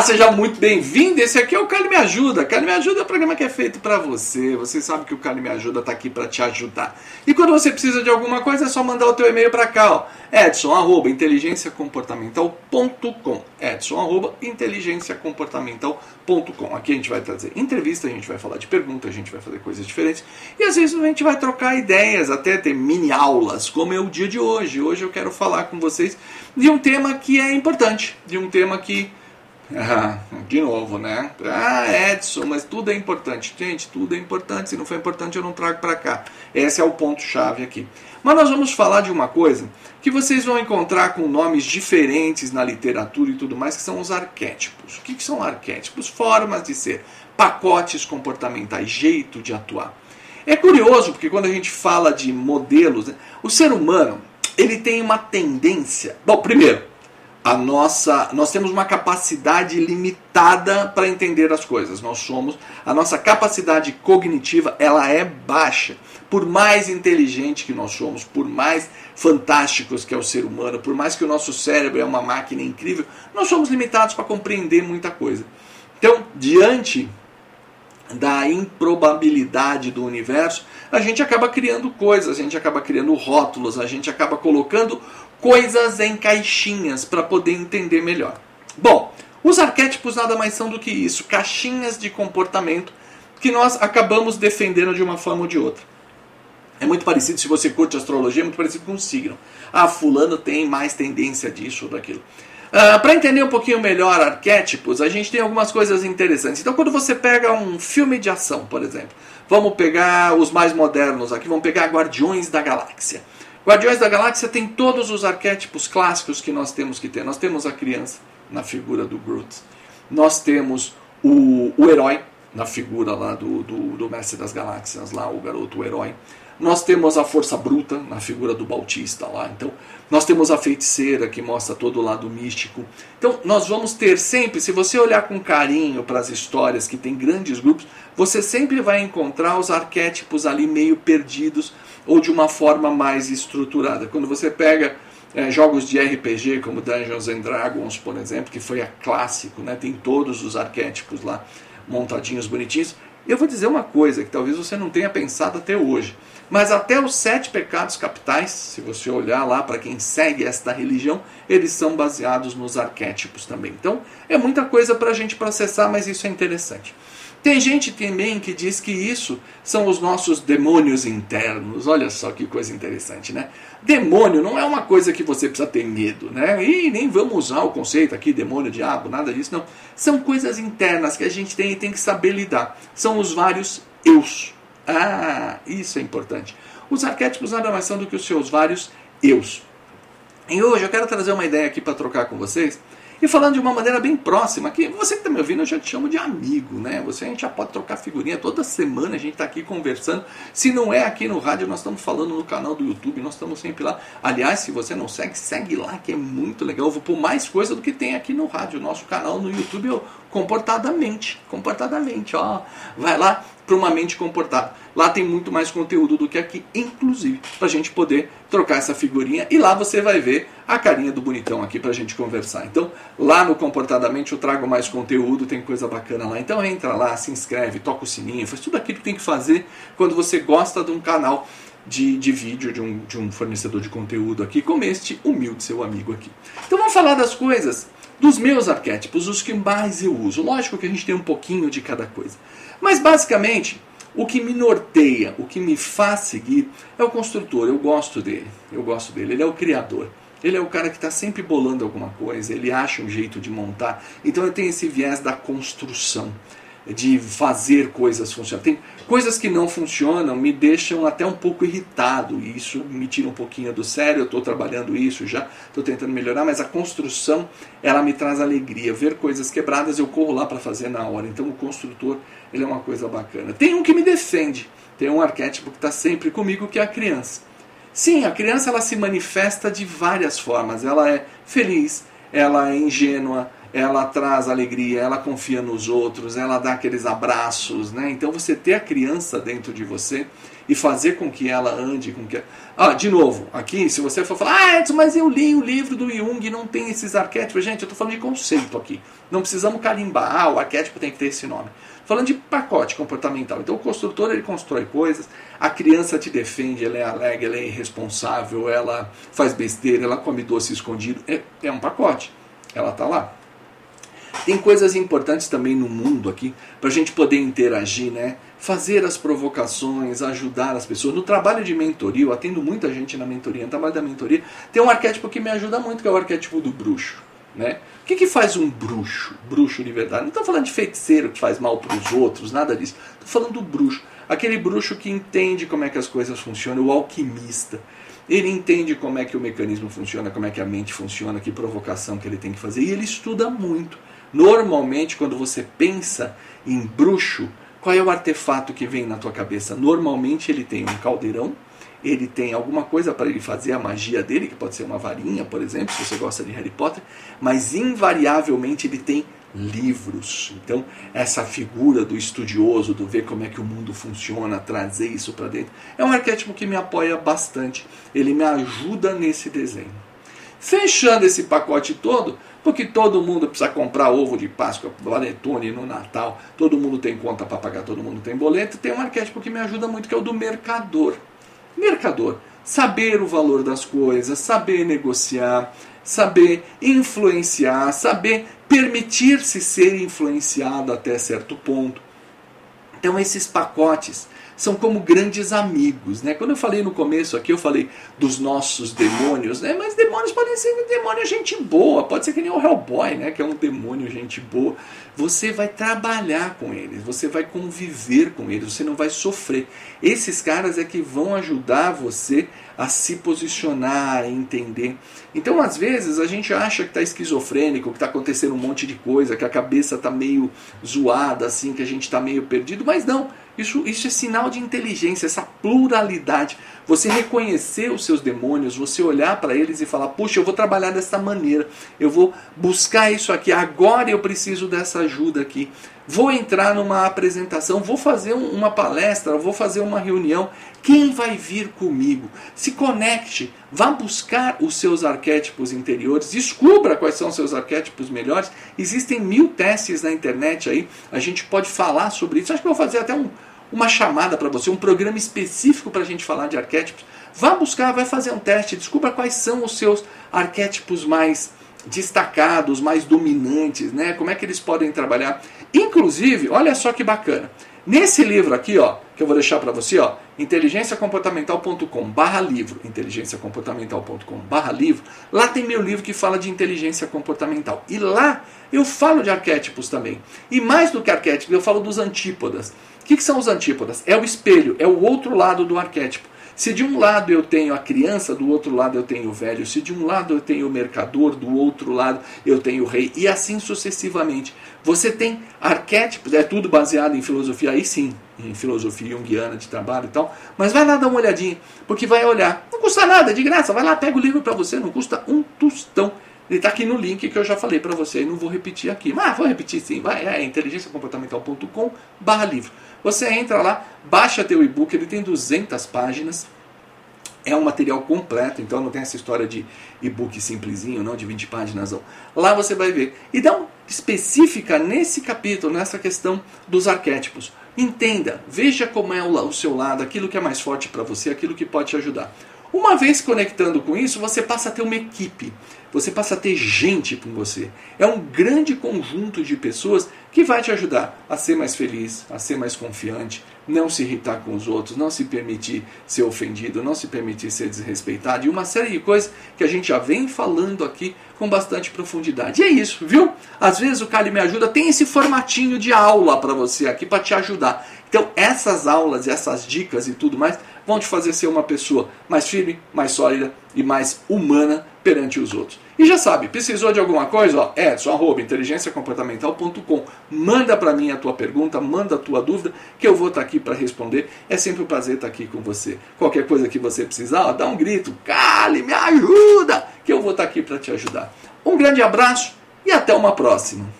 Olá, seja muito bem-vindo. Esse aqui é o Cali Me Ajuda. Cali Me Ajuda é um programa que é feito para você. Você sabe que o Cali Me Ajuda está aqui para te ajudar. E quando você precisa de alguma coisa, é só mandar o teu e-mail para cá, ó. Edson, arroba, inteligenciacomportamental.com Edson, arroba, inteligenciacomportamental.com Aqui a gente vai trazer entrevista, a gente vai falar de perguntas, a gente vai fazer coisas diferentes. E às vezes a gente vai trocar ideias, até ter mini aulas, como é o dia de hoje. Hoje eu quero falar com vocês de um tema que é importante, de um tema que ah, de novo, né? Ah, Edson, mas tudo é importante. Gente, tudo é importante. Se não for importante, eu não trago para cá. Esse é o ponto-chave aqui. Mas nós vamos falar de uma coisa que vocês vão encontrar com nomes diferentes na literatura e tudo mais, que são os arquétipos. O que, que são arquétipos? Formas de ser, pacotes comportamentais, jeito de atuar. É curioso porque quando a gente fala de modelos, né, o ser humano ele tem uma tendência. Bom, primeiro, a nossa, nós temos uma capacidade limitada para entender as coisas. Nós somos, a nossa capacidade cognitiva, ela é baixa. Por mais inteligente que nós somos, por mais fantásticos que é o ser humano, por mais que o nosso cérebro é uma máquina incrível, nós somos limitados para compreender muita coisa. Então, diante da improbabilidade do universo, a gente acaba criando coisas, a gente acaba criando rótulos, a gente acaba colocando coisas em caixinhas para poder entender melhor. Bom, os arquétipos nada mais são do que isso, caixinhas de comportamento que nós acabamos defendendo de uma forma ou de outra. É muito parecido, se você curte astrologia, é muito parecido com o signo. Ah, fulano tem mais tendência disso ou daquilo. Uh, Para entender um pouquinho melhor arquétipos, a gente tem algumas coisas interessantes. Então, quando você pega um filme de ação, por exemplo, vamos pegar os mais modernos aqui, vamos pegar Guardiões da Galáxia. Guardiões da Galáxia tem todos os arquétipos clássicos que nós temos que ter. Nós temos a criança na figura do Groot. Nós temos o, o herói na figura lá do, do, do Mestre das Galáxias, lá o garoto o herói. Nós temos a força bruta na figura do Bautista lá. Então, nós temos a feiticeira que mostra todo o lado místico. Então, nós vamos ter sempre, se você olhar com carinho para as histórias que tem grandes grupos, você sempre vai encontrar os arquétipos ali meio perdidos ou de uma forma mais estruturada. Quando você pega é, jogos de RPG como Dungeons and Dragons, por exemplo, que foi a clássico, né? tem todos os arquétipos lá montadinhos, bonitinhos. Eu vou dizer uma coisa que talvez você não tenha pensado até hoje. Mas até os sete pecados capitais, se você olhar lá para quem segue esta religião, eles são baseados nos arquétipos também. Então é muita coisa para a gente processar, mas isso é interessante. Tem gente também que diz que isso são os nossos demônios internos. Olha só que coisa interessante, né? Demônio não é uma coisa que você precisa ter medo, né? E nem vamos usar o conceito aqui, demônio, diabo, nada disso, não. São coisas internas que a gente tem e tem que saber lidar. São os vários eus. Ah, isso é importante. Os arquétipos nada mais são do que os seus vários eus. E hoje eu quero trazer uma ideia aqui para trocar com vocês e falando de uma maneira bem próxima, que você que está me ouvindo, eu já te chamo de amigo, né? Você a gente já pode trocar figurinha toda semana, a gente está aqui conversando. Se não é aqui no rádio, nós estamos falando no canal do YouTube, nós estamos sempre lá. Aliás, se você não segue, segue lá, que é muito legal. Eu vou pôr mais coisa do que tem aqui no rádio. Nosso canal no YouTube é Comportadamente. Comportadamente, ó. Vai lá, para uma mente comportada. Lá tem muito mais conteúdo do que aqui, inclusive, para a gente poder trocar essa figurinha. E lá você vai ver a carinha do bonitão aqui para a gente conversar. Então, lá no Comportadamente eu trago mais conteúdo, tem coisa bacana lá. Então entra lá, se inscreve, toca o sininho, faz tudo aquilo que tem que fazer quando você gosta de um canal de, de vídeo, de um, de um fornecedor de conteúdo aqui, como este humilde seu amigo aqui. Então vamos falar das coisas dos meus arquétipos, os que mais eu uso. Lógico que a gente tem um pouquinho de cada coisa. Mas basicamente, o que me norteia, o que me faz seguir é o construtor. Eu gosto dele. Eu gosto dele. Ele é o criador. Ele é o cara que está sempre bolando alguma coisa, ele acha um jeito de montar. Então eu tenho esse viés da construção de fazer coisas funcionar. Tem coisas que não funcionam, me deixam até um pouco irritado, e isso me tira um pouquinho do sério. Eu estou trabalhando isso já, estou tentando melhorar, mas a construção ela me traz alegria. Ver coisas quebradas eu corro lá para fazer na hora. Então o construtor ele é uma coisa bacana. Tem um que me defende, tem um arquétipo que está sempre comigo que é a criança. Sim, a criança ela se manifesta de várias formas. Ela é feliz, ela é ingênua, ela traz alegria, ela confia nos outros, ela dá aqueles abraços, né? Então você ter a criança dentro de você e fazer com que ela ande, com que ah, de novo, aqui se você for falar, ah, Edson, mas eu li o livro do Jung, não tem esses arquétipos, gente, eu estou falando de conceito aqui, não precisamos carimbar, ah, o arquétipo tem que ter esse nome. Falando de pacote comportamental. Então o construtor ele constrói coisas, a criança te defende, ela é alegre, ela é irresponsável, ela faz besteira, ela come doce escondido. É, é um pacote. Ela está lá. Tem coisas importantes também no mundo aqui para a gente poder interagir, né? Fazer as provocações, ajudar as pessoas. No trabalho de mentoria, eu atendo muita gente na mentoria. No trabalho da mentoria, tem um arquétipo que me ajuda muito, que é o arquétipo do bruxo. Né? O que, que faz um bruxo? Bruxo de verdade. Não estou falando de feiticeiro que faz mal para os outros, nada disso. Estou falando do bruxo. Aquele bruxo que entende como é que as coisas funcionam, o alquimista. Ele entende como é que o mecanismo funciona, como é que a mente funciona, que provocação que ele tem que fazer. E ele estuda muito. Normalmente, quando você pensa em bruxo, qual é o artefato que vem na tua cabeça? Normalmente ele tem um caldeirão ele tem alguma coisa para ele fazer a magia dele, que pode ser uma varinha, por exemplo, se você gosta de Harry Potter, mas invariavelmente ele tem livros. Então, essa figura do estudioso, do ver como é que o mundo funciona, trazer isso para dentro, é um arquétipo que me apoia bastante. Ele me ajuda nesse desenho. Fechando esse pacote todo, porque todo mundo precisa comprar ovo de Páscoa, panetone no Natal, todo mundo tem conta para pagar, todo mundo tem boleto, tem um arquétipo que me ajuda muito, que é o do mercador. Mercador, saber o valor das coisas, saber negociar, saber influenciar, saber permitir-se ser influenciado até certo ponto. Então esses pacotes são como grandes amigos, né? Quando eu falei no começo aqui, eu falei dos nossos demônios, né? Mas demônios podem ser demônio gente boa, pode ser que nem o Hellboy, né? Que é um demônio gente boa. Você vai trabalhar com eles, você vai conviver com eles, você não vai sofrer. Esses caras é que vão ajudar você a se posicionar, a entender. Então, às vezes, a gente acha que está esquizofrênico, que está acontecendo um monte de coisa, que a cabeça está meio zoada, assim, que a gente está meio perdido, mas não. Isso, isso é sinal de inteligência, essa pluralidade. Você reconhecer os seus demônios, você olhar para eles e falar: puxa, eu vou trabalhar dessa maneira, eu vou buscar isso aqui, agora eu preciso dessa ajuda aqui. Vou entrar numa apresentação, vou fazer uma palestra, vou fazer uma reunião. Quem vai vir comigo? Se conecte, vá buscar os seus arquétipos interiores, descubra quais são os seus arquétipos melhores. Existem mil testes na internet aí, a gente pode falar sobre isso. Acho que vou fazer até um, uma chamada para você, um programa específico para a gente falar de arquétipos. Vá buscar, vai fazer um teste, descubra quais são os seus arquétipos mais destacados, mais dominantes, né? Como é que eles podem trabalhar? Inclusive, olha só que bacana. Nesse livro aqui, ó, que eu vou deixar para você, ó, inteligenciacomportamental.com/livro, inteligenciacomportamental.com/livro. Lá tem meu livro que fala de inteligência comportamental. E lá eu falo de arquétipos também. E mais do que arquétipos, eu falo dos antípodas que, que são os antípodas? É o espelho, é o outro lado do arquétipo. Se de um lado eu tenho a criança, do outro lado eu tenho o velho. Se de um lado eu tenho o mercador, do outro lado eu tenho o rei. E assim sucessivamente. Você tem arquétipos, é tudo baseado em filosofia, aí sim, em filosofia junguiana de trabalho e tal. Mas vai lá dar uma olhadinha, porque vai olhar. Não custa nada, de graça. Vai lá, pega o livro para você, não custa um tostão. Ele está aqui no link que eu já falei para você e não vou repetir aqui. Mas vou repetir sim, vai, é inteligenciacomportamental.com barra livro. Você entra lá, baixa teu e-book, ele tem 200 páginas, é um material completo, então não tem essa história de e-book simplesinho, não, de 20 páginas. Não. Lá você vai ver. E dá um específica nesse capítulo, nessa questão dos arquétipos. Entenda, veja como é o seu lado, aquilo que é mais forte para você, aquilo que pode te ajudar. Uma vez conectando com isso, você passa a ter uma equipe, você passa a ter gente com você. É um grande conjunto de pessoas que vai te ajudar a ser mais feliz, a ser mais confiante, não se irritar com os outros, não se permitir ser ofendido, não se permitir ser desrespeitado e uma série de coisas que a gente já vem falando aqui com bastante profundidade. E é isso, viu? Às vezes o Kali me ajuda, tem esse formatinho de aula para você aqui para te ajudar. Então, essas aulas, essas dicas e tudo mais vão te fazer ser uma pessoa mais firme, mais sólida e mais humana perante os outros. E já sabe, precisou de alguma coisa? Ó, Edson, arroba, inteligenciacomportamental.com. Manda para mim a tua pergunta, manda a tua dúvida, que eu vou estar tá aqui para responder. É sempre um prazer estar tá aqui com você. Qualquer coisa que você precisar, ó, dá um grito, cale, me ajuda, que eu vou estar tá aqui para te ajudar. Um grande abraço e até uma próxima.